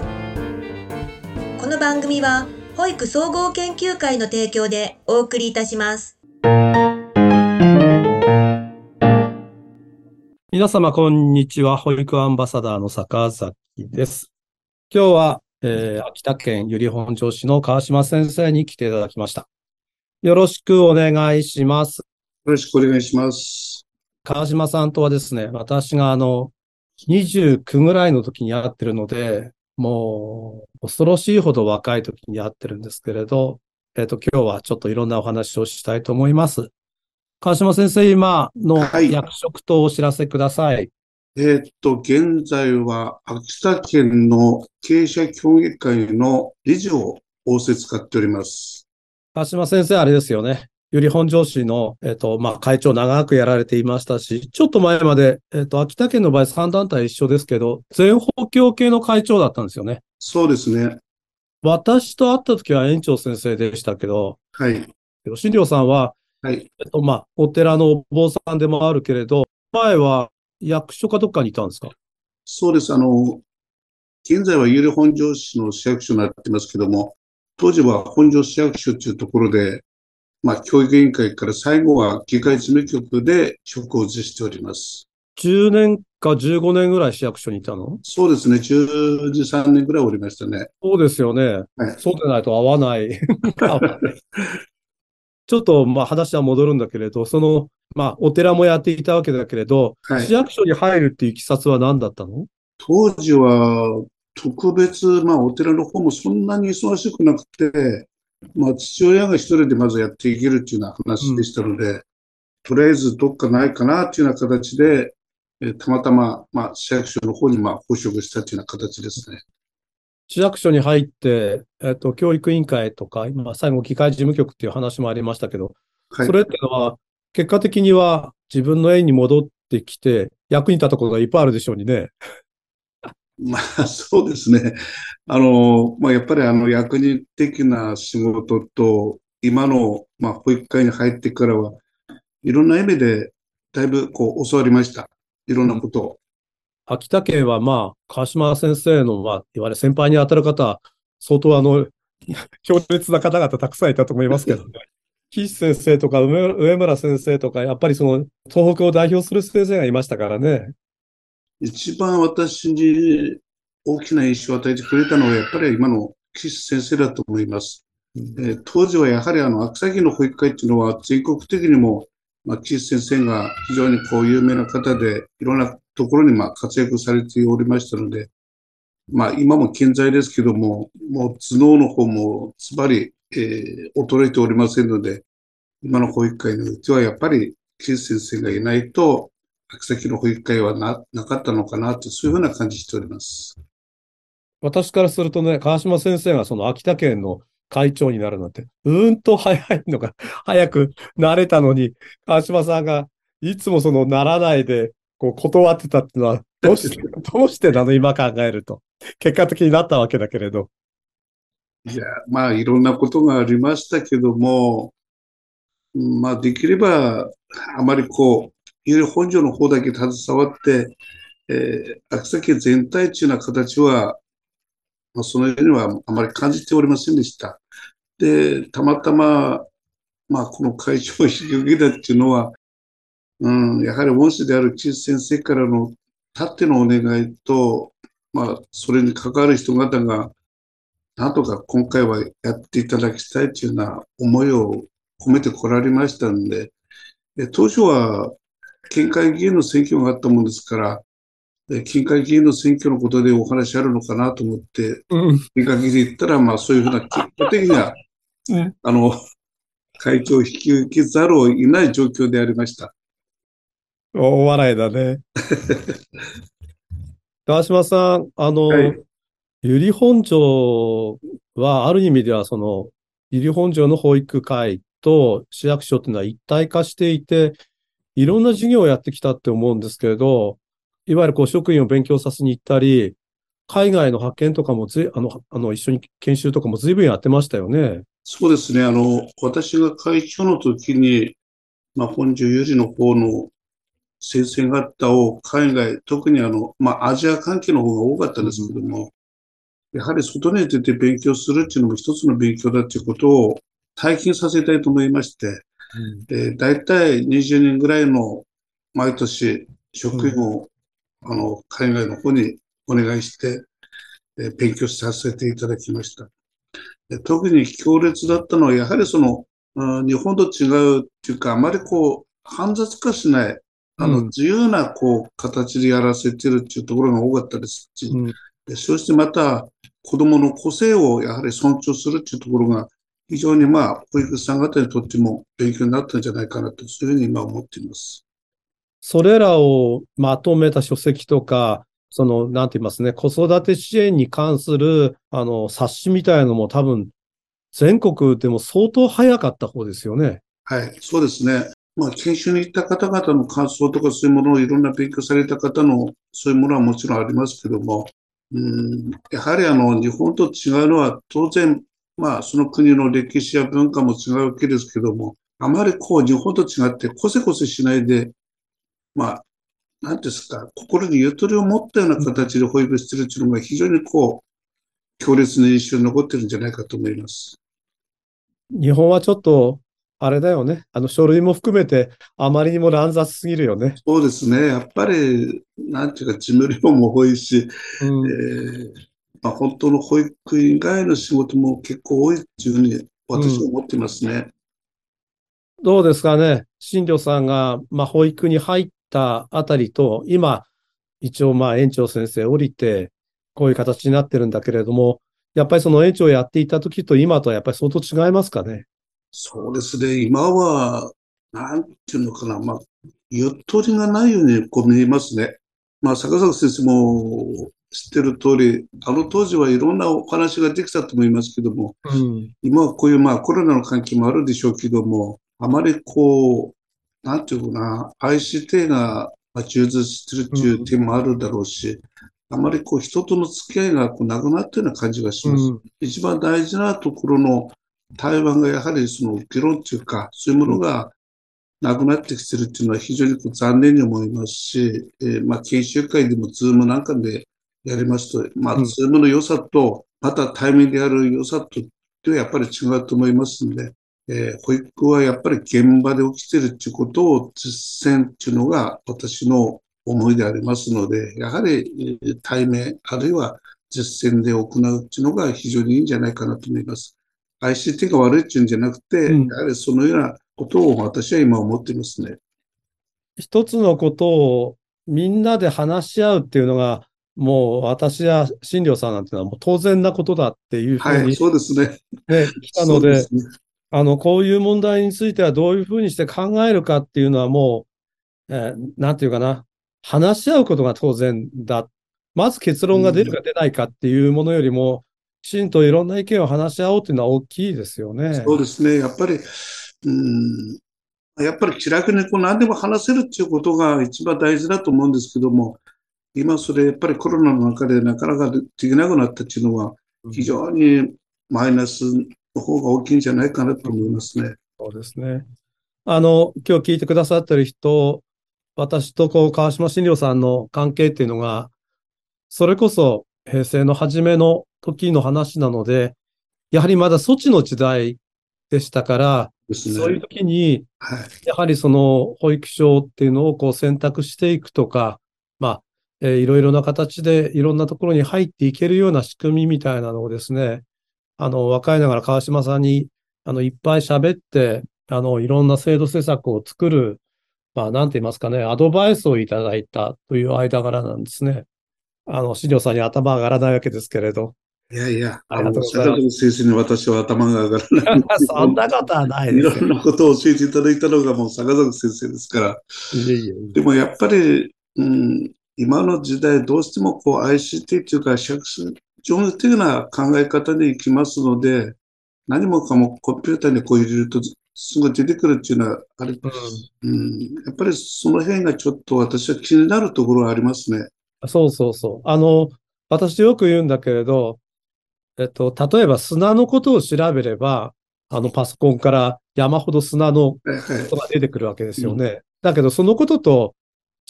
この番組は保育総合研究会の提供でお送りいたします皆様、こんにちは。保育アンバサダーの坂崎です。今日は、えー秋田県由利本荘市の川島先生に来ていただきました。よろしくお願いします。よろしくお願いします。川島さんとはですね、私があの、29ぐらいの時に会ってるので、もう、恐ろしいほど若い時に会ってるんですけれど、えっ、と、今日はちょっといろんなお話をしたいと思います。川島先生、今のはい役職とお知らせください。えーっと、現在は秋田県の経営者協議会の理事を仰せ使っております。川島先生、あれですよね。由利本荘市の、えっ、と、まあ、会長長くやられていましたし、ちょっと前まで、えっ、と、秋田県の場合3団体一緒ですけど、全方協系の会長だったんですよね。そうですね。私と会った時は園長先生でしたけど、はい。新寮さんは、はい。えっと、まあ、お寺のお坊さんでもあるけれど、前は役所かどっかにいたんですか？そうです。あの、現在は有利本庄市の市役所になってますけども、当時は本庄市役所というところで、まあ、教育委員会から最後は議会事務局で職を辞しております。?10 年か15年ぐらい市役所にいたの？そうですね。12、3年ぐらいおりましたね。そうですよね。はいそうでないと合わない。ちょっと、まあ話は戻るんだけれど、その、まあお寺もやっていたわけだけれど、はい市役所に入るっていういきさつは何だったの？当時は特別、まあお寺の方もそんなに忙しくなくて、まあ父親が一人でまずやっていけるっていうような話でしたので、とりあえずどっかないかなっていうような形で、えーたまたま、まあ市役所の方にまあ報職したっていうような形ですね。市役所に入って、えっと、教育委員会とか、今最後議会事務局っていう話もありましたけど、はいそ。れってのは、結果的には自分の園に戻ってきて、役に立ったことがいっぱいあるでしょうにね。まあそうですね。あの、まあやっぱりあの役人的な仕事と、今のまあ保育会に入ってからは、いろんな意味でだいぶこう教わりました。いろんなことを。秋田県はまあ、川島先生の、まあ、いわゆる先輩に当たる方、相当あの、強烈な方々たくさんいたと思いますけどね。岸先生とか上上村先生とか、やっぱりその、東北を代表する先生がいましたからね。一番私に大きな印象を与えてくれたのは、やっぱり今の岸先生だと思います。えー当時はやはりあの、秋田県の保育会っていうのは全国的にも、まあ、岸先生が非常にこう有名な方で、いろんなところにまあ活躍されておりましたので、まあ今も健在ですけども、もう頭脳の方もズバリ、えー衰えておりませんので、今の保育会においてはやっぱり岸先生がいないと、秋崎の保育会はな、なかったのかなと、そういうふうな感じしております。私からするとね、川島先生がその秋田県の会長になるなんて、うーんと早いのが、早くなれたのに、川島さんがいつもそのならないで、こう断ってたっていうのは、どうして、どうしてなの？今考えると。結果的になったわけだけれど。いや、まあいろんなことがありましたけども、うんまあできれば、あまりこう、より本庄の方だけ携わって、えー、秋崎全体というような形は、まあ、そのようにはあまり感じておりませんでした。で、たまたま、まあ、この会長を引き受けたっていうのは、うん、やはり恩師である岸先生からのたってのお願いと、まあ、それに関わる人方が、なんとか今回はやっていただきたいというような思いを込めてこられましたん、で当初は県会議員の選挙があったもんですから、で県会議員の選挙のことでお話あるのかなと思って、うん。見かけで言ったら、まあそういうふうな結果的には、う んあの、会長を引き受けざるを得ない状況でありました。大笑いだね。川島さん、あの、はい由利本荘は、ある意味では、その、由利本荘の保育会と市役所っていうのは一体化していて、いろんな事業をやってきたって思うんですけれど、いわゆるこう職員を勉強させに行ったり、海外の派遣とかもずい、あの、あの、一緒に研修とかも随分やってましたよね。そうですね。あの、私が会長の時に、まあ、本庄有利の方の先生方を海外、特にあの、まあ、アジア関係の方が多かったんですけども、やはり外に出て勉強するっていうのも一つの勉強だっていうことを体験させたいと思いまして、えー、大体20人ぐらいの毎年職員を、あの海外の方にお願いして、えー勉強させていただきました。で特に強烈だったのは、やはりその、うん日本と違うっていうか、あまりこう、煩雑化しない、あの、うん。自由な、こう、形でやらせてるっていうところが多かったですし、うん。でそしてまた、子供の個性をやはり尊重するっていうところが、非常にまあ、保育士さん方にとっても勉強になったんじゃないかなと、そういうふうに今思っています。それらをまとめた書籍とか、その、なんて言いますね、子育て支援に関する、あの、冊子みたいなのも多分、全国でも相当早かった方ですよね。はい、そうですね。まあ、研修に行った方々の感想とかそういうものをいろんな勉強された方のそういうものはもちろんありますけども、うん、やはりあの、日本と違うのは当然、まあ、その国の歴史や文化も違うわけですけども、あまりこう、日本と違ってこせこせしないで、まあ、なんですか、心にゆとりを持ったような形で保育しているというのが非常にこう、強烈な印象に残ってるんじゃないかと思います。日本はちょっと、あれだよね。あの、書類も含めて、あまりにも乱雑すぎるよね。そうですね。やっぱり、なんていうか、事務量も多いし、うんえーまあ、本当の保育以外の仕事も結構多いっていうふうに私は思ってますね。どうですかね？新庄さんが、まあ、保育に入ったあたりと、今、一応、まあ、園長先生降りて、こういう形になってるんだけれども、やっぱりその園長をやっていた時と今とはやっぱり相当違いますかね？そうですね。今は、なんていうのかな。まあ、ゆとりがないようにこう見えますね。まあ、坂崎先生も知ってる通り、あの当時はいろんなお話ができたと思いますけども、うん。今はこういうまあコロナの関係もあるでしょうけども、あまりこう、なんていうかな、ICT がまあ充実してるっていう点もあるだろうし、あまりこう人との付き合いがこうなくなったような感じがします。うん。一番大事なところの対話がやはりその議論っていうか、そういうものがなくなってきてるっていうのは非常にこう残念に思いますし、えーまあ研修会でもズームなんかでやりますと、まあうんズームの良さと、また対面でやる良さと、ではやっぱり違うと思いますんで、えー保育はやっぱり現場で起きてるっていうことを実践っていうのが私の思いでありますので、やはりえー対面あるいは実践で行うっていうのが非常にいいんじゃないかなと思います。ICT が悪いっていうんじゃなくて、うんやはりそのようなことを私は今思っていますね。一つのことをみんなで話し合うっていうのが、もう私や新庄さんなんていうのはもう当然なことだっていうふうはい、にそうですね。ね、来たので。あの、こういう問題についてはどういうふうにして考えるかっていうのはもう、えーなんていうかな、話し合うことが当然だ。まず結論が出るか出ないかっていうものよりも、きちんといろんな意見を話し合おうっていうのは大きいですよね。そうですね。やっぱり、うん、やっぱり気楽にこう何でも話せるっていうことが一番大事だと思うんですけども、今それやっぱりコロナの中でなかなかできなくなったっていうのは非常にマイナスの方が大きいんじゃないかなと思いますね。そうですね。あの、今日聞いてくださってる人、私とこう、川島新庄さんの関係っていうのが、それこそ平成の初めの時の話なので、やはりまだ措置の時代でしたから、ですそういうね。時に、はい。やはりその保育所っていうのをこう選択していくとか、まあ、えーいろいろな形でいろんなところに入っていけるような仕組みみたいなのをですね、あの、若いながら川島さんに、あの、いっぱい喋って、あの、いろんな制度施策を作る、まあ、なんて言いますかね、アドバイスをいただいたという間柄なんですね。あの、新庄さんに頭上がらないわけですけれど。いやいや、ありがとうございます先生に私は頭が上がらない。そんなことはないいですよ。ろんなことを教えていただいたのがもう坂崎先生ですから。いえいえいえでもやっぱり、うん、今の時代どうしてもこう ICT というか、社会的な考え方に行きますので、何もかもコンピューターにこう入れるとすぐ出てくるっていうのは、あれ、うんうん、やっぱりその辺がちょっと私は気になるところはありますね。そうそうそう。あの、私よく言うんだけれど、えっと、例えば砂のことを調べれば、あのパソコンから山ほど砂のことが出てくるわけですよね。だけど、そのことと、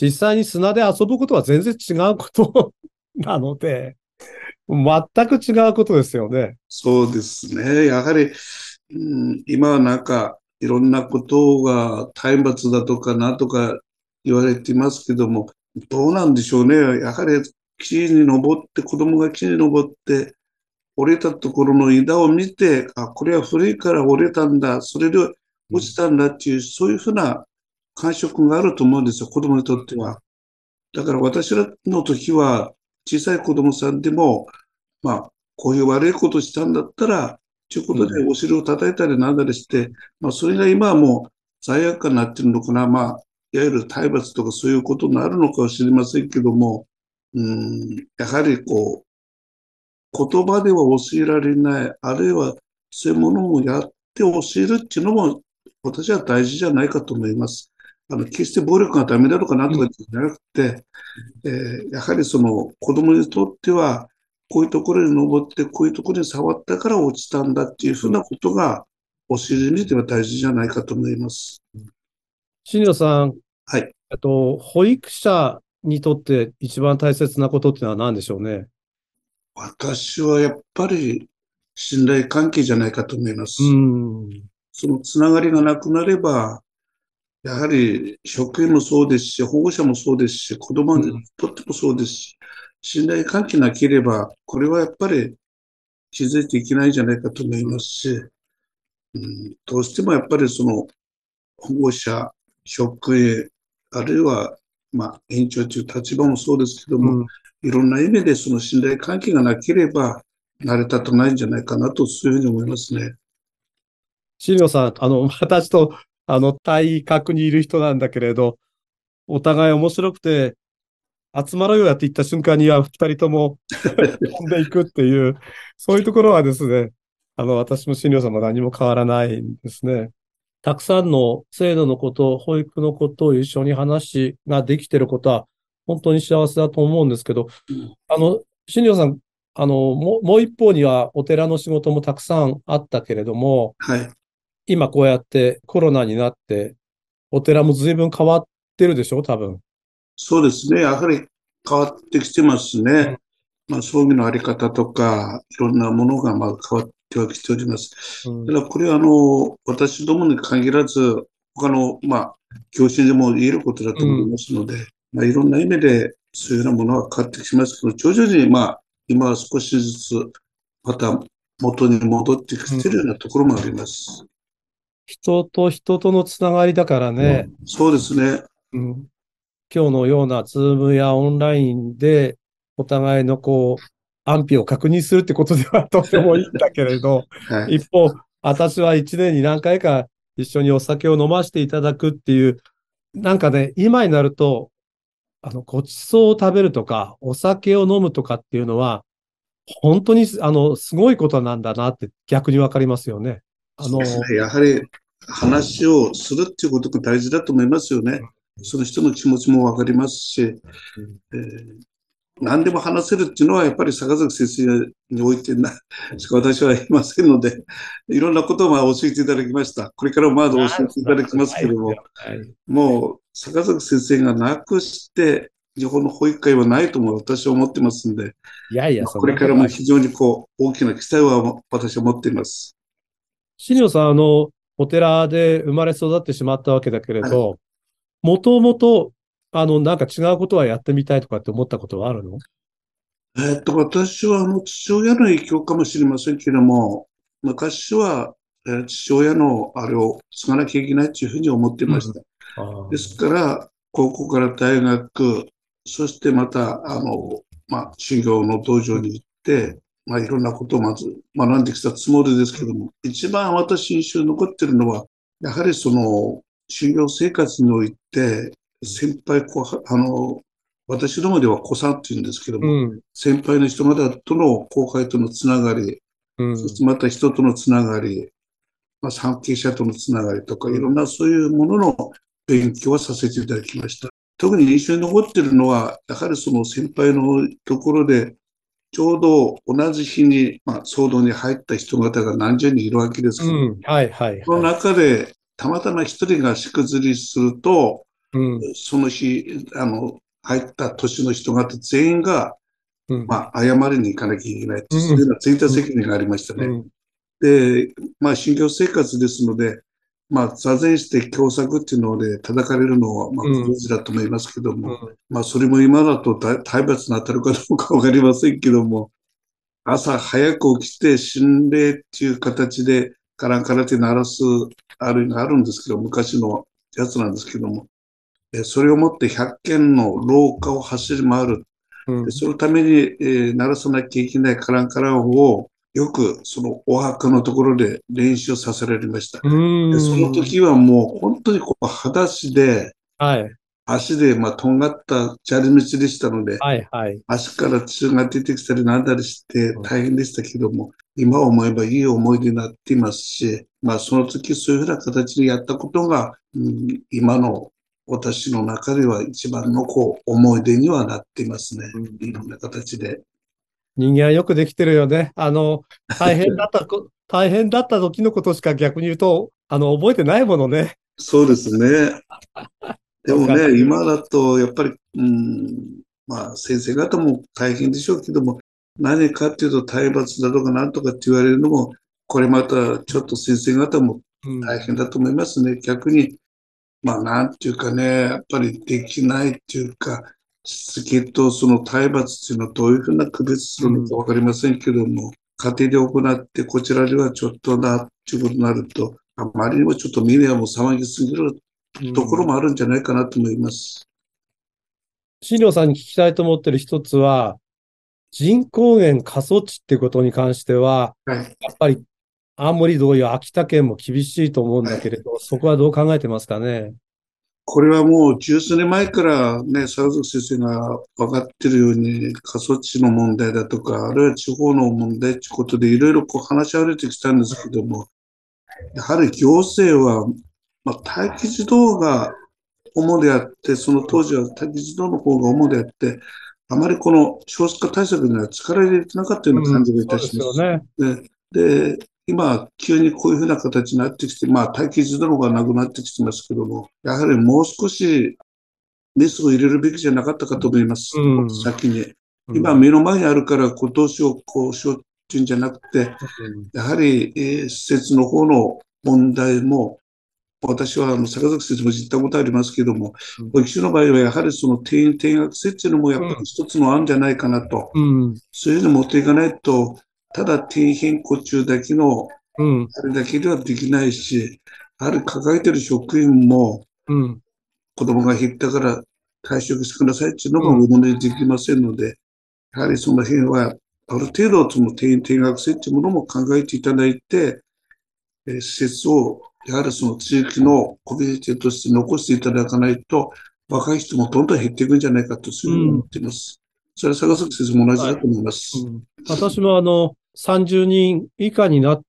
実際に砂で遊ぶことは全然違うこと なので、全く違うことですよね。そうですね。やはり、うん、今はなんか、いろんなことが体罰だとかなとか言われてますけども、どうなんでしょうね。やはり木に登って、子供が木に登って、折れたところの枝を見て、あ、これは古いから折れたんだ、それで落ちたんだっていう、そういうふうな感触があると思うんですよ、子供にとっては。だから私らの時は、小さい子供さんでも、まあ、こういう悪いことしたんだったら、ということでお尻を叩いたりなんだりして、まあ、それが今はもう罪悪感になってるのかな、まあ、いわゆる体罰とかそういうことになるのかは知りませんけども、うん、やはりこう、言葉では教えられない、あるいはそういうものもやって教えるっていうのも、私は大事じゃないかと思います。あの、決して暴力がダメだとかなんとかじゃなくて、えー、やはりその子供にとっては、こういうところに登って、こういうところに触ったから落ちたんだっていうふうなことが、教える意味では大事じゃないかと思います。新庄さん。はい。あと、保育者にとって一番大切なことっていうのは何でしょうね？私はやっぱり信頼関係じゃないかと思います。そのつながりがなくなれば、やはり職員もそうですし、保護者もそうですし、子供にとってもそうですし、信頼関係なければ、これはやっぱり気づいていけないんじゃないかと思いますし、うん、どうしてもやっぱりその保護者、職員、あるいはまあ、園長という立場もそうですけども、うん、いろんな意味でその信頼関係がなければ、成り立たないんじゃないかなと、そういうふうに思いますね。新庄さん、あの、私と、あの、対角にいる人なんだけれど、お互い面白くて、集まろうよやって言った瞬間には、二人とも飛んでいくっていう、そういうところはですね、あの、私も新庄さんも何も変わらないんですね。たくさんの制度のこと、保育のことを一緒に話ができていることは、本当に幸せだと思うんですけど、あの、新庄さん、あの、ももう一方にはお寺の仕事もたくさんあったけれども、はい。今こうやってコロナになって、お寺も随分変わってるでしょ？多分。そうですね。やはり変わってきてますね。うん、まあ、葬儀のあり方とか、いろんなものがまあ変わっ手はきております。ただこれはあの、私どもに限らず、他の、まあ、教師でも言えることだと思いますので、うん、まあ、いろんな意味でそういうようなものは変わってきますけど、徐々に、まあ、今は少しずつ、また元に戻ってきてるようなところもあります。うん、人と人とのつながりだからね。うん、そうですね。うん。今日のようなズームやオンラインで、お互いのこう、安否を確認するってことではとてもいいんだけれど、はい、一方、私は一年に何回か一緒にお酒を飲ませていただくっていう、なんかね、今になると、あの、ごちそうを食べるとか、お酒を飲むとかっていうのは、本当に、あの、すごいことなんだなって逆にわかりますよね。あの、やはり話をするっていうことが大事だと思いますよね。その人の気持ちもわかりますし、えー、何でも話せるっていうのは、やっぱり坂崎先生においてな、しか私はいませんので、いろんなことをまあ教えていただきました。これからもまだ教えていただきますけども、もう坂崎先生がなくして、日本の保育会はないとも私は思ってますんで、いやいや、これからも非常にこう、大きな期待は私は持っています。新庄さん、あの、お寺で生まれ育ってしまったわけだけれど、もともとあの、なんか違うことはやってみたいとかって思ったことはあるの？えっと、私はあの父親の影響かもしれませんけれども、昔は、えー、父親のあれを継がなきゃいけないというふうに思ってました。うん、ですから、高校から大学、そしてまた、あの、まあ、修行の道場に行って、まあ、いろんなことをまず学んできたつもりですけども、一番私印象に残ってるのは、やはりその、修行生活において、先輩後あの、私どもでは子さんって言うんですけども、うん、先輩の人方との後輩とのつながり、うん、そしてまた人とのつながり、まあ、関係者とのつながりとか、いろんなそういうものの勉強はさせていただきました。特に印象に残っているのは、やはりその先輩のところで、ちょうど同じ日に、まあ、騒動に入った人方が何十人いるわけですけど、うん、はいはい、はい、その中で、たまたま一人がしくずりすると、その日、あの、入った年の人が全員がうん。まあ、謝りに行かなきゃいけないっていう、うんそういうのはついた責任がありましたね。うん。で、まあ、信教生活ですので、まあ、座禅して共作っていうので叩かれるのは、まあ、うん。ご存知だと思いますけども、うん。まあ、それも今だと体体罰に当たるかどうかわかりませんけども、朝早く起きて心霊っていう形でカランカランって鳴らす、あるがあるんですけど、昔のやつなんですけども、えそれをもって100軒の廊下を走り回る。うん。でそのために、えー鳴らさなきゃいけないカランカランをよくそのお墓のところで練習させられました。その時はもう本当にこう裸足で、はい。足でまあとんがった砂利道でしたので、はい。はい。足から血が出てきたりなんだりしてうん大変でしたけども、今思えばいい思い出になっていますし、まあその時そういうふうな形でやったことが、うん今の私の中では一番のこう思い出にはなっていますね。いろんな形で。人間はよくできてるよね。あの、大変だったこ、大変だった時のことしか逆に言うと、あの、覚えてないものね。そうですね。でもね、今だとやっぱり、うん、まあ先生方も大変でしょうけども、何かっていうと体罰だとかなんとかって言われるのも、これまたちょっと先生方もうん大変だと思いますね。逆に、まあなんていうかね、やっぱりできないっていうか、しつけとその体罰っていうのはどういうふうな区別するのかわかりませんけども、家庭で行ってこちらではちょっとなっていうことになると、あまりにもちょっとミネアも騒ぎすぎるところもあるんじゃないかなと思います。新庄さんに聞きたいと思ってる一つは、人口減過疎地ってことに関しては、はい。やっぱり青森同様秋田県も厳しいと思うんだけれど、そこはどう考えてますかね？これはもう十数年前からね、沢崎先生が分かってるように、過疎地の問題だとか、あるいは地方の問題ということで、いろいろこう話し合われてきたんですけども、やはり行政は、まあ、待機児童が主であって、その当時は待機児童の方が主であって、あまりこの少子化対策には力入れてなかったような感じがいたします。そうですよね。で、で今、急にこういうふうな形になってきて、まあ、待機児童がなくなってきてますけども、やはりもう少しメスを入れるべきじゃなかったかと思います。うん先に。うん今、目の前にあるから、こうどうしよう、こうしようっていうんじゃなくて、うんやはり、えー施設の方の問題も、私はあの坂崎先生も知ったことありますけどもうん、保育所の場合はやはりその定員定額設置のもやっぱり一つの案じゃないかなと。うん。そういうの持っていかないと、ただ定員変更中だけのうん。あれだけではできないし、やはり抱えてる職員もうん。子供が減ったから退職してくださいっていうのもおもねできませんので、やはりその辺はある程度その定員定額制っていうものも考えていただいて、えー施設をやはりその地域のコミュニティとして残していただかないと、若い人もどんどん減っていくんじゃないかと、そういうふうに思っています。それは坂崎先生も同じだと思います。うん私もあの、30人以下になっ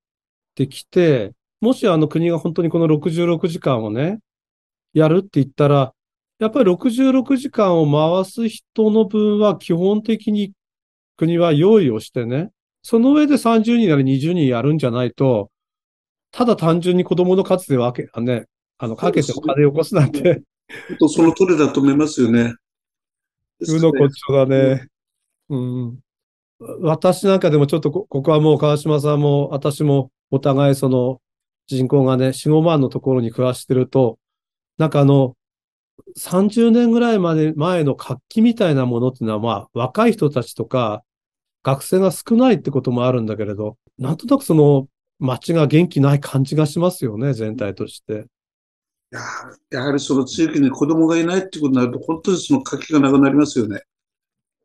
てきて、もしあの国が本当にこの66時間をね、やるって言ったら、やっぱり66時間を回す人の分は基本的に国は用意をしてね、その上で30人なり20人やるんじゃないと、ただ単純に子供の数で分け、ね、あの、かけてお金を起こすなんて、その通りだと思いますよね。うのこっちょだね。うん。私なんかでもちょっとこ、ここはもう川島さんも私もお互いその人口がね、4、5万のところに暮らしてると、なんかあの、30年ぐらいまで前の活気みたいなものっていうのは、まあ、若い人たちとか、学生が少ないってこともあるんだけれど、なんとなくその街が元気ない感じがしますよね、全体として。ややはりその地域に子供がいないってことになると、本当にその活気がなくなりますよね。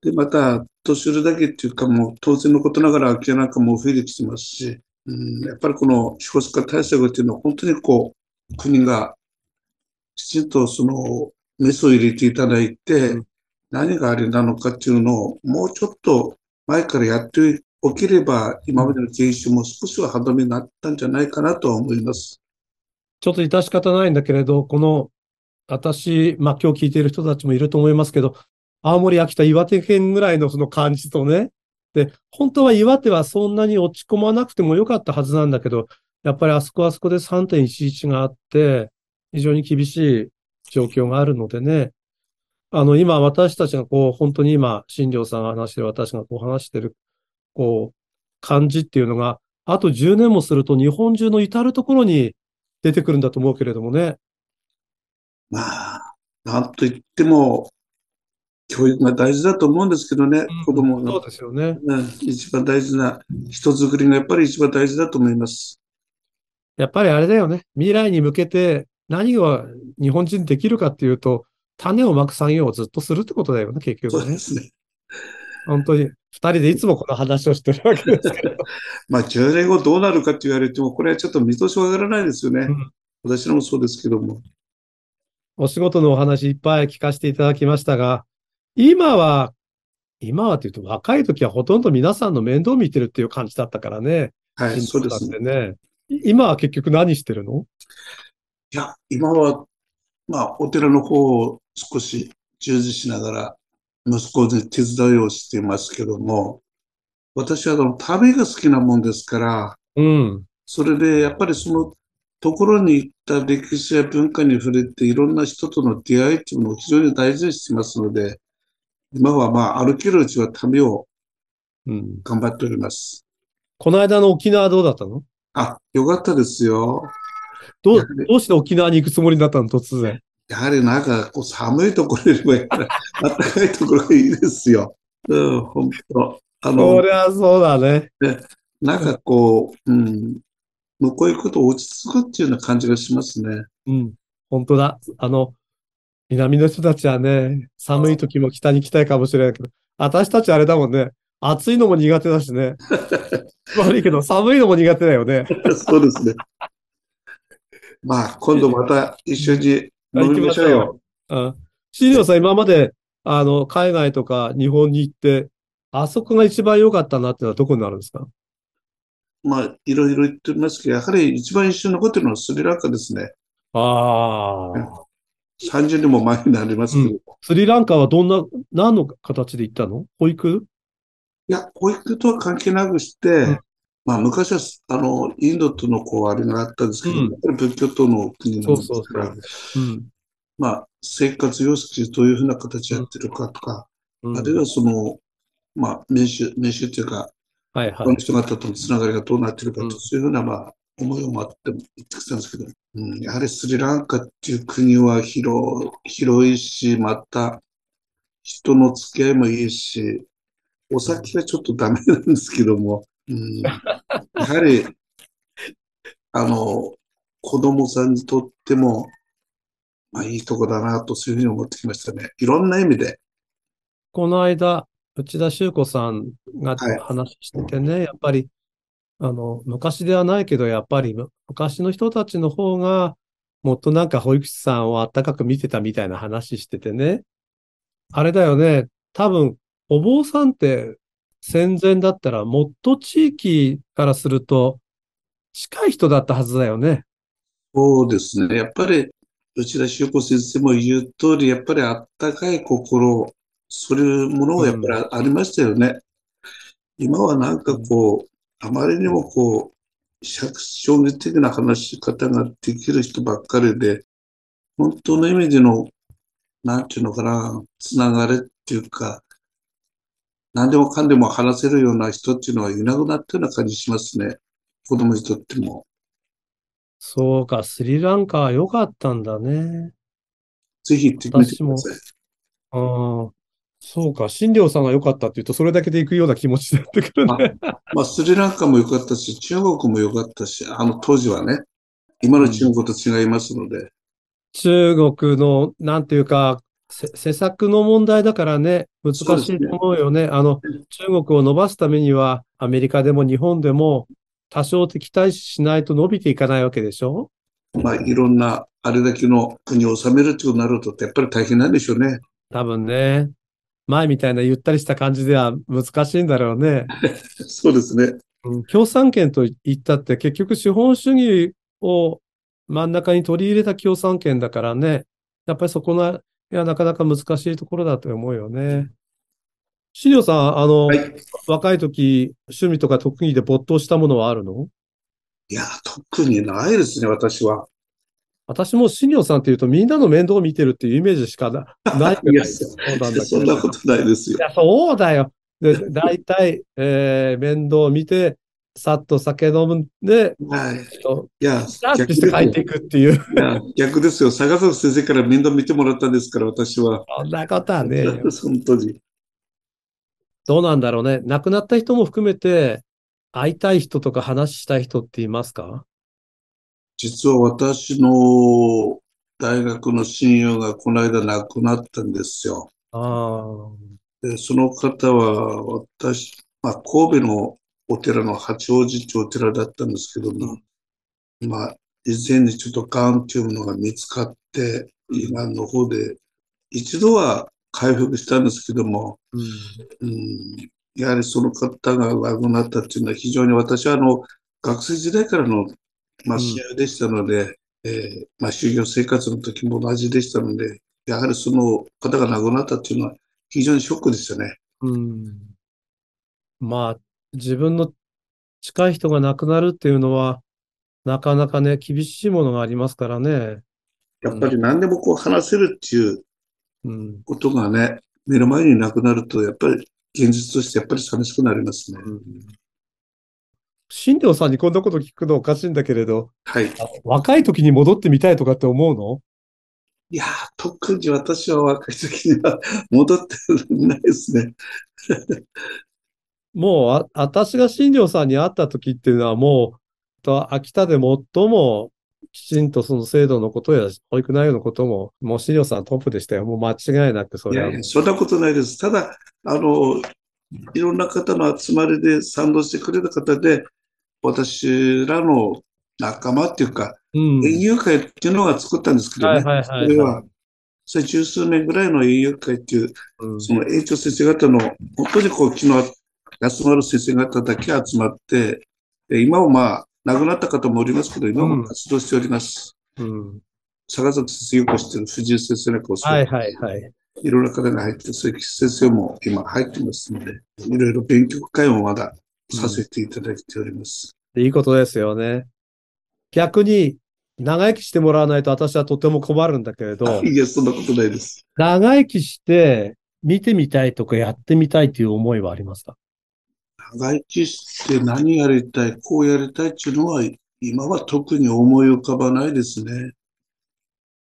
で、また、年寄りだけっていうか、もう当然のことながら空き家なんかも増えてきてますし、うん、やっぱりこの少子化対策っていうのは、本当にこう、国がきちんとそのメスを入れていただいて、うん何があれなのかっていうのを、もうちょっと前からやっておければ、今までの研修も少しは歯止めになったんじゃないかなとは思います。ちょっと致し方ないんだけれど、この、私、まあ今日聞いている人たちもいると思いますけど、青森、秋田、岩手県ぐらいのその感じとね。で、本当は岩手はそんなに落ち込まなくてもよかったはずなんだけど、やっぱりあそこあそこで3.11があって、非常に厳しい状況があるのでね。あの、今私たちがこう、本当に今、新庄さんが話してる、私がこう話してる、こう、感じっていうのが、あと10年もすると日本中の至るところに出てくるんだと思うけれどもね。まあ、なんといっても、教育が大事だと思うんですけどね、子供が。そうですよね。うん、一番大事な人づくりがやっぱり一番大事だと思います。やっぱりあれだよね。未来に向けて何が日本人できるかっていうと、種をまく作業をずっとするってことだよね、結局ね。そうですね。本当に。二人でいつもこの話をしてるわけですけど。まあ、10年後どうなるかって言われても、これはちょっと見通しわからないですよね。うん私のもそうですけども。お仕事のお話いっぱい聞かせていただきましたが、今は、今はというと若い時はほとんど皆さんの面倒見てるっていう感じだったからね。はい、そうですね。今は結局何してるの？いや、今は、まあ、お寺の方を少し従事しながら、息子に手伝いをしていますけども、私はあの旅が好きなもんですから、うん。それでやっぱりそのところに行った歴史や文化に触れていろんな人との出会いっていうのを非常に大事にしていますので、今はまあ歩けるうちは旅をうん。頑張っております。この間の沖縄どうだったの？あ、よかったですよ。どうどうして沖縄に行くつもりになったの突然？やはりなんかこう寒いところよりもやっぱり 暖かいところがいいですよ。うん、本当。あその、りゃそうだね。なんかこう、うん、向こう行くと落ち着くっていうような感じがしますね。うん。本当だ。あの、南の人たちはね、寒い時も北に来たいかもしれないけど、私たちあれだもんね。暑いのも苦手だしね。悪いけど、寒いのも苦手だよね。そうですね。まあ、今度また一緒に飲みましょうよ。うん。新庄さん、今まで、あの、海外とか日本に行って、あそこが一番良かったなってのはどこになるんですか？まあ、いろいろ言ってますけど、やはり一番一緒に残ってるのはスリランカですね。ああ。30年も前になりますけど。いスリランカはどんな、何の形で行ったの？保育？や、保育とは関係なくして、うん。まあ、昔は、あの、インドとのこう、あれがあったんですけど、うん。やっぱり仏教徒の国なんですそうから、そう。うん。まあ、生活様式でどういうふうな形やってるかとか、うん。あるいはその、まあ、民主、民主っていうか、はいはい。この。人方とのつながりがどうなってるかと、うん。そういうふうな、まあ、思いを持って言ってきたんですけど、うん、やはりスリランカっていう国は広、広いし、また、人の付き合いもいいし、お酒はちょっとダメなんですけども、うん、やはり、あの、子供さんにとっても、まあ、いいとこだなと、そういうふうに思ってきましたね。いろんな意味で。この間、内田修子さんがはい話しててね、やっぱり、あの、昔ではないけど、やっぱりむ昔の人たちの方が、もっとなんか保育士さんをあったかく見てたみたいな話しててね。あれだよね、多分、お坊さんって戦前だったら、もっと地域からすると、近い人だったはずだよね。そうですね。やっぱり、内田修子先生も言う通り、やっぱりあったかい心、そういうものがやっぱりありましたよね。今はなんかこう、あまりにもこう、衝撃的な話し方ができる人ばっかりで、本当の意味での、なんていうのかな、つながれっていうか、何でもかんでも話せるような人っていうのはいなくなったような感じしますね。子供にとっても。そうか、スリランカは良かったんだね。ぜひ行ってみてください。ああ、そうか、新庄さんが良かったって言うと、それだけで行くような気持ちになってくるね。まあ、スリランカも良かったし、中国も良かったし、あの当時はね、今の中国と違いますので、中国の、なんていうか、せ施策の問題だからね、難しいと思うよね。あの、中国を伸ばすためには、アメリカでも日本でも、多少敵対視しないと伸びていかないわけでしょ？まあ、いろんな、あれだけの国を治めるとになると、やっぱり大変なんでしょうね。多分ね。前みたいなゆったりした感じでは難しいんだろうね。そうですね。うん共産権と言ったって結局資本主義を真ん中に取り入れた共産権だからね。やっぱりそこの、いや、なかなか難しいところだと思うよね。資料さん、あの、はい。若い時、趣味とか特技で没頭したものはあるの？いや、特にないですね、私は。私も新庄さんっていうとみんなの面倒を見てるっていうイメージしかな ないいや、そうなんだ。そんなことないですよい。や、そうだよ。で、大体、えー、面倒を見て、さっと酒飲んで、はい。といや、逆して帰っていくっていう。いや逆ですよ。坂崎先生から面倒見てもらったんですから、私は。そんなことはね。本当に。どうなんだろうね。亡くなった人も含めて、会いたい人とか話したい人っていますか？実は私の大学の親友がこの間亡くなったんですよ。で、その方は私、まあ、神戸のお寺の八王子っていうお寺だったんですけども、まあ、以前にちょっと癌っていうのが見つかって、胃がんの方で、一度は回復したんですけども、うん。うん、やはりその方が亡くなったっていうのは非常に私はあの、学生時代からの、まあ、うん親友でしたので、えーまあ、修行生活の時も同じでしたので、やはりその方が亡くなったっていうのは非常にショックでしたね。うん。まあ、自分の近い人が亡くなるっていうのは、なかなかね、厳しいものがありますからね。やっぱり何でもこう話せるっていううん。ことがね、目の前になくなると、やっぱり現実としてやっぱり寂しくなりますね。新庄さんにこんなこと聞くのおかしいんだけれど、はい。若い時に戻ってみたいとかって思うの？いやー、特に私は若い時には戻ってないですね。もう、あ、私が新庄さんに会った時っていうのはもう、と秋田で最もきちんとその制度のことや保育内容のことも、もう新庄さんトップでしたよ。もう間違いなくそれは。いやいや、そんなことないです。ただ、あの、いろんな方の集まりで賛同してくれた方で、私らの仲間っていうか、うん。園遊会っていうのが作ったんですけどね。はいはいはいそれは、それ十数年ぐらいの園遊会っていう、うんその園長先生方の、本当にこう、気の休まる先生方だけ集まって、で今もまあ、亡くなった方もおりますけど、今も活動しております。うん。坂崎先生よく知ってる藤井先生なんかをそうはいはいはい。いろんな方が入って、そういう先生も今入ってますので、いろいろ勉強会もまださせていただいております。いいことですよね。逆に、長生きしてもらわないと私はとても困るんだけれど、いや、そんなことないです。長生きして見てみたいとかやってみたいという思いはありますか？長生きして何やりたい、こうやりたいっていうのは、今は特に思い浮かばないですね。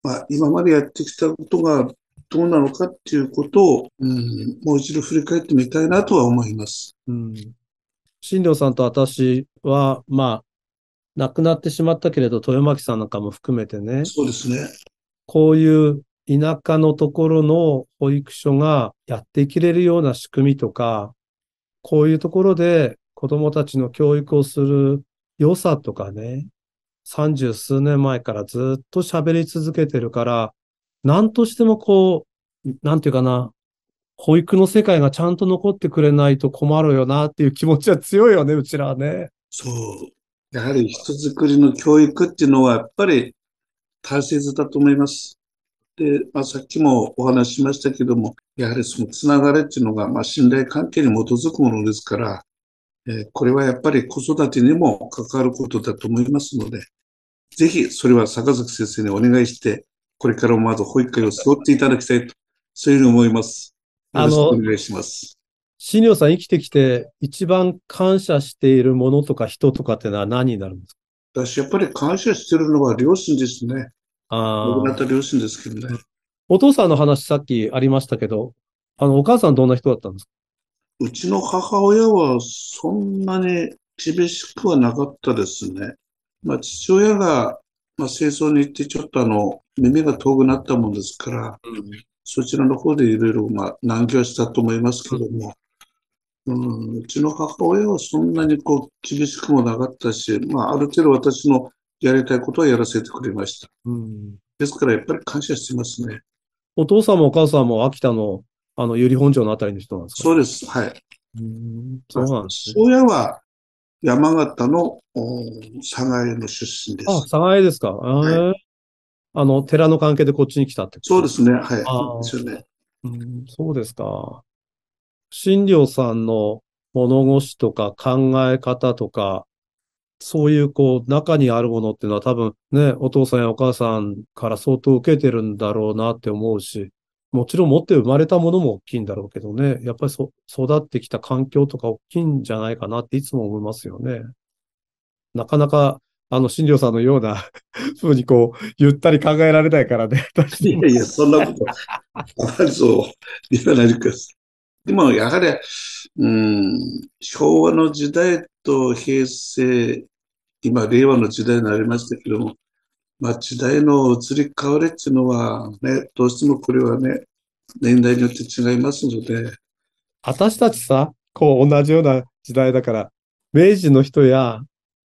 まあ、今までやってきたことがどうなのかっていうことを、うん、もう一度振り返ってみたいなとは思います。うん。新庄さんと私は、まあ、亡くなってしまったけれど、豊巻さんなんかも含めてね、そうですね。こういう田舎のところの保育所がやっていけれるような仕組みとか、こういうところで子供たちの教育をする良さとかね、三十数年前からずっと喋り続けてるから、何としてもこう、なんていうかな、保育の世界がちゃんと残ってくれないと困るよなっていう気持ちは強いよね、うちらはね。そう。やはり人づくりの教育っていうのはやっぱり大切だと思います。で、まあ、さっきもお話ししましたけども、やはりそのつながりっていうのが、まあ、信頼関係に基づくものですから、えーこれはやっぱり子育てにも関わることだと思いますので、ぜひそれは坂崎先生にお願いして、これからもまず保育会を背負っていただきたいと、そういうふうに思います。よろしくお願いします。新庄さん生きてきて一番感謝しているものとか人とかってのは何になるんですか？私、やっぱり感謝してるのは両親ですね。ああ。亡くなった両親ですけどね。お父さんの話さっきありましたけど、あの、お母さんどんな人だったんですか？うちの母親はそんなに厳しくはなかったですね。まあ、父親が、まあ、清掃に行ってちょっとあの、耳が遠くなったもんですから、そちらの方でいろいろ、まあ、難儀はしたと思いますけども、うん、うちの母親はそんなにこう、厳しくもなかったし、まあ、ある程度私のやりたいことはやらせてくれました。うん。ですから、やっぱり感謝してますね。お父さんもお母さんも秋田の、あの、由利本荘のあたりの人なんですか？そうです。はい。うんそうなんですね。父親は山形のお佐賀江の出身です。あ、佐賀江ですか。いえーあの、寺の関係でこっちに来たってこと？そうですね。はい。あーですよね。うん、そうですか。新庄さんの物腰とか考え方とか、そういうこう中にあるものっていうのは多分ね、お父さんやお母さんから相当受けてるんだろうなって思うし、もちろん持って生まれたものも大きいんだろうけどね、やっぱりそ育ってきた環境とか大きいんじゃないかなっていつも思いますよね。なかなか、あの、新庄さんのような ふうにこう、ゆったり考えられないからね。いやいや、そんなこと、あまりそう言わないでください。でも、やはり、うん、昭和の時代と平成、今、令和の時代になりましたけども、まあ、時代の移り変わりっていうのはね、どうしてもこれはね、年代によって違いますので。私たちさ、こう同じような時代だから、明治の人や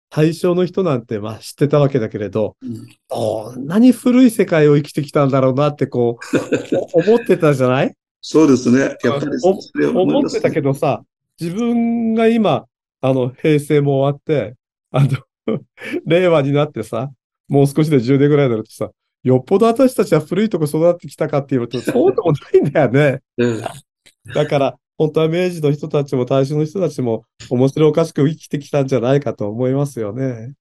大正の人なんてまあ知ってたわけだけれど、うん、なに古い世界を生きてきたんだろうなってこう、思ってたじゃない？そうですね。やっぱり思ってたけどさ、自分が今、あの、平成も終わって、あの 令和になってさ、もう少しで10年ぐらいになるとさ、よっぽど私たちは古いとこ育ってきたかっていうと、そうでもないんだよね。うん、だから、本当は明治の人たちも大正の人たちも面白おかしく生きてきたんじゃないかと思いますよね。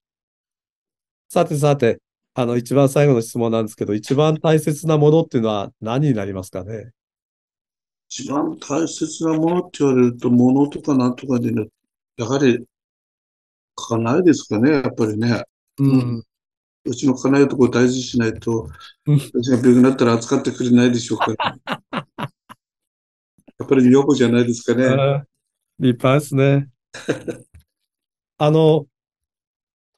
さてさて、あの、一番最後の質問なんですけど、一番大切なものっていうのは何になりますかね？一番大切なものって言われると、ものとかなんとかでね、やはり、かないですかね、やっぱりね。うん。うちの家内とこ大事にしないと、私が病気になったら扱ってくれないでしょうから。やっぱり女房じゃないですかね。立派ですね。あの、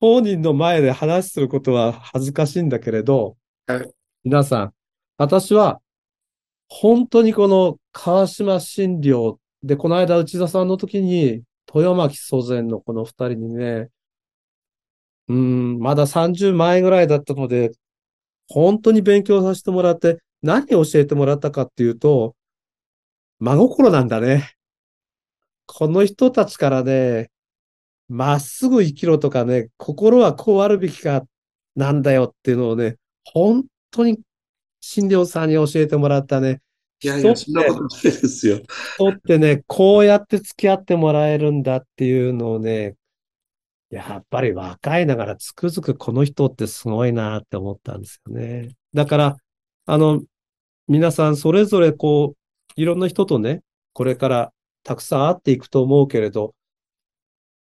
当人の前で話することは恥ずかしいんだけれど、はい、皆さん、私は本当にこの川島診療で、この間内田さんの時に豊巻祖前のこの二人にね、うん、まだ30前ぐらいだったので、本当に勉強させてもらって、何を教えてもらったかっていうと、真心なんだね。この人たちからね、まっすぐ生きろとかね、心はこうあるべきかなんだよっていうのをね、本当に診療さんに教えてもらったね。いやいや、そんなことないですよ。人ってね、こうやって付き合ってもらえるんだっていうのをね、やっぱり若いながらつくづくこの人ってすごいなって思ったんですよね。だから、あの、皆さんそれぞれこう、いろんな人とね、これからたくさん会っていくと思うけれど、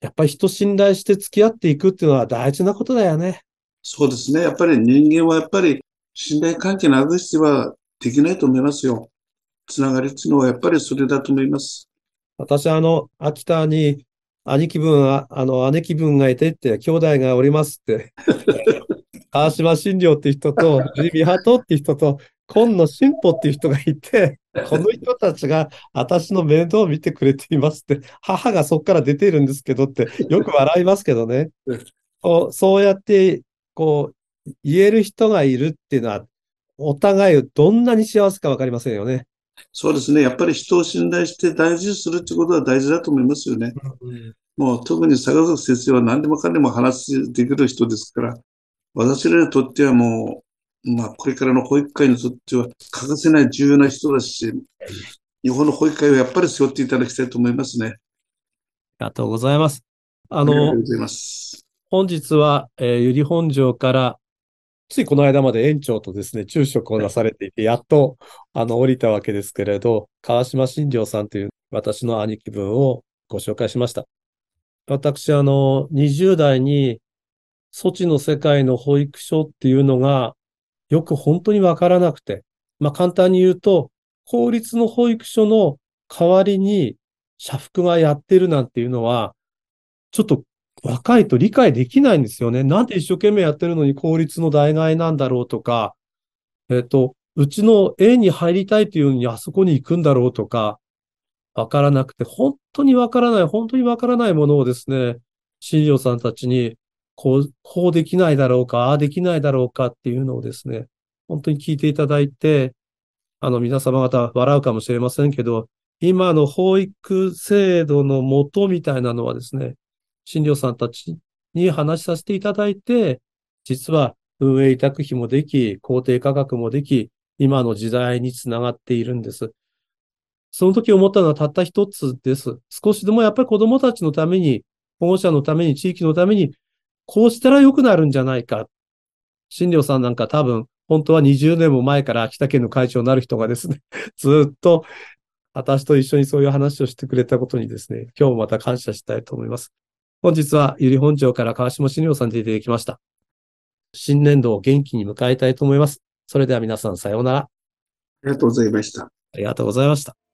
やっぱり人信頼して付き合っていくっていうのは大事なことだよね。そうですね。やっぱり人間はやっぱり信頼関係なくしてはできないと思いますよ。つながりっていうのはやっぱりそれだと思います。私はあの、秋田に兄貴分は、あの、姉貴分がいてって、兄弟がおりますって、川島新庄っていう人と、ジミハトって人と、今野進歩っていう人がいて、この人たちが私の面倒を見てくれていますって、母がそこから出てるんですけどって、よく笑いますけどね。こうそうやって、こう、言える人がいるっていうのは、お互いどんなに幸せかわかりませんよね。そうですね。やっぱり人を信頼して大事にするってことは大事だと思いますよね。うん、もう特に坂崎先生は何でもかんでも話できる人ですから、私らにとってはもう、まあ、これからの保育会にとっては欠かせない重要な人ですし、日本の保育会をやっぱり背負っていただきたいと思いますね。ありがとうございます。あの、ありがとうございます。本日は、えー、ゆり本庄からついこの間まで園長とですね、昼食をなされていて、やっと、あの、降りたわけですけれど、川島新庄さんという私の兄貴分をご紹介しました。私、あの、20代に、措置の世界の保育所っていうのが、よく本当にわからなくて、まあ、簡単に言うと、公立の保育所の代わりに、社福がやってるなんていうのは、ちょっと若いと理解できないんですよね。なんで一生懸命やってるのに公立の代替なんだろうとか、えっ、と、うちの園に入りたいというのにあそこに行くんだろうとか、わからなくて、本当にわからない、本当にわからないものをですね、新庄さんたちに、こう、こうできないだろうか、ああできないだろうかっていうのをですね、本当に聞いていただいて、あの、皆様方笑うかもしれませんけど、今の保育制度の元みたいなのはですね、診療さんたちに話しさせていただいて、実は運営委託費もでき、公定価格もでき、今の時代につながっているんです。その時思ったのはたった一つです。少しでもやっぱり子供たちのために、保護者のために、地域のためにこうしたら良くなるんじゃないか。新庄さんなんか多分、本当は20年も前から秋田県の会長になる人がですね、ずっと私と一緒にそういう話をしてくれたことにですね、今日もまた感謝したいと思います。本日はゆり本町から川下新庄さんに出ていただきました。新年度を元気に迎えたいと思います。それでは皆さんさようなら。ありがとうございました。ありがとうございました。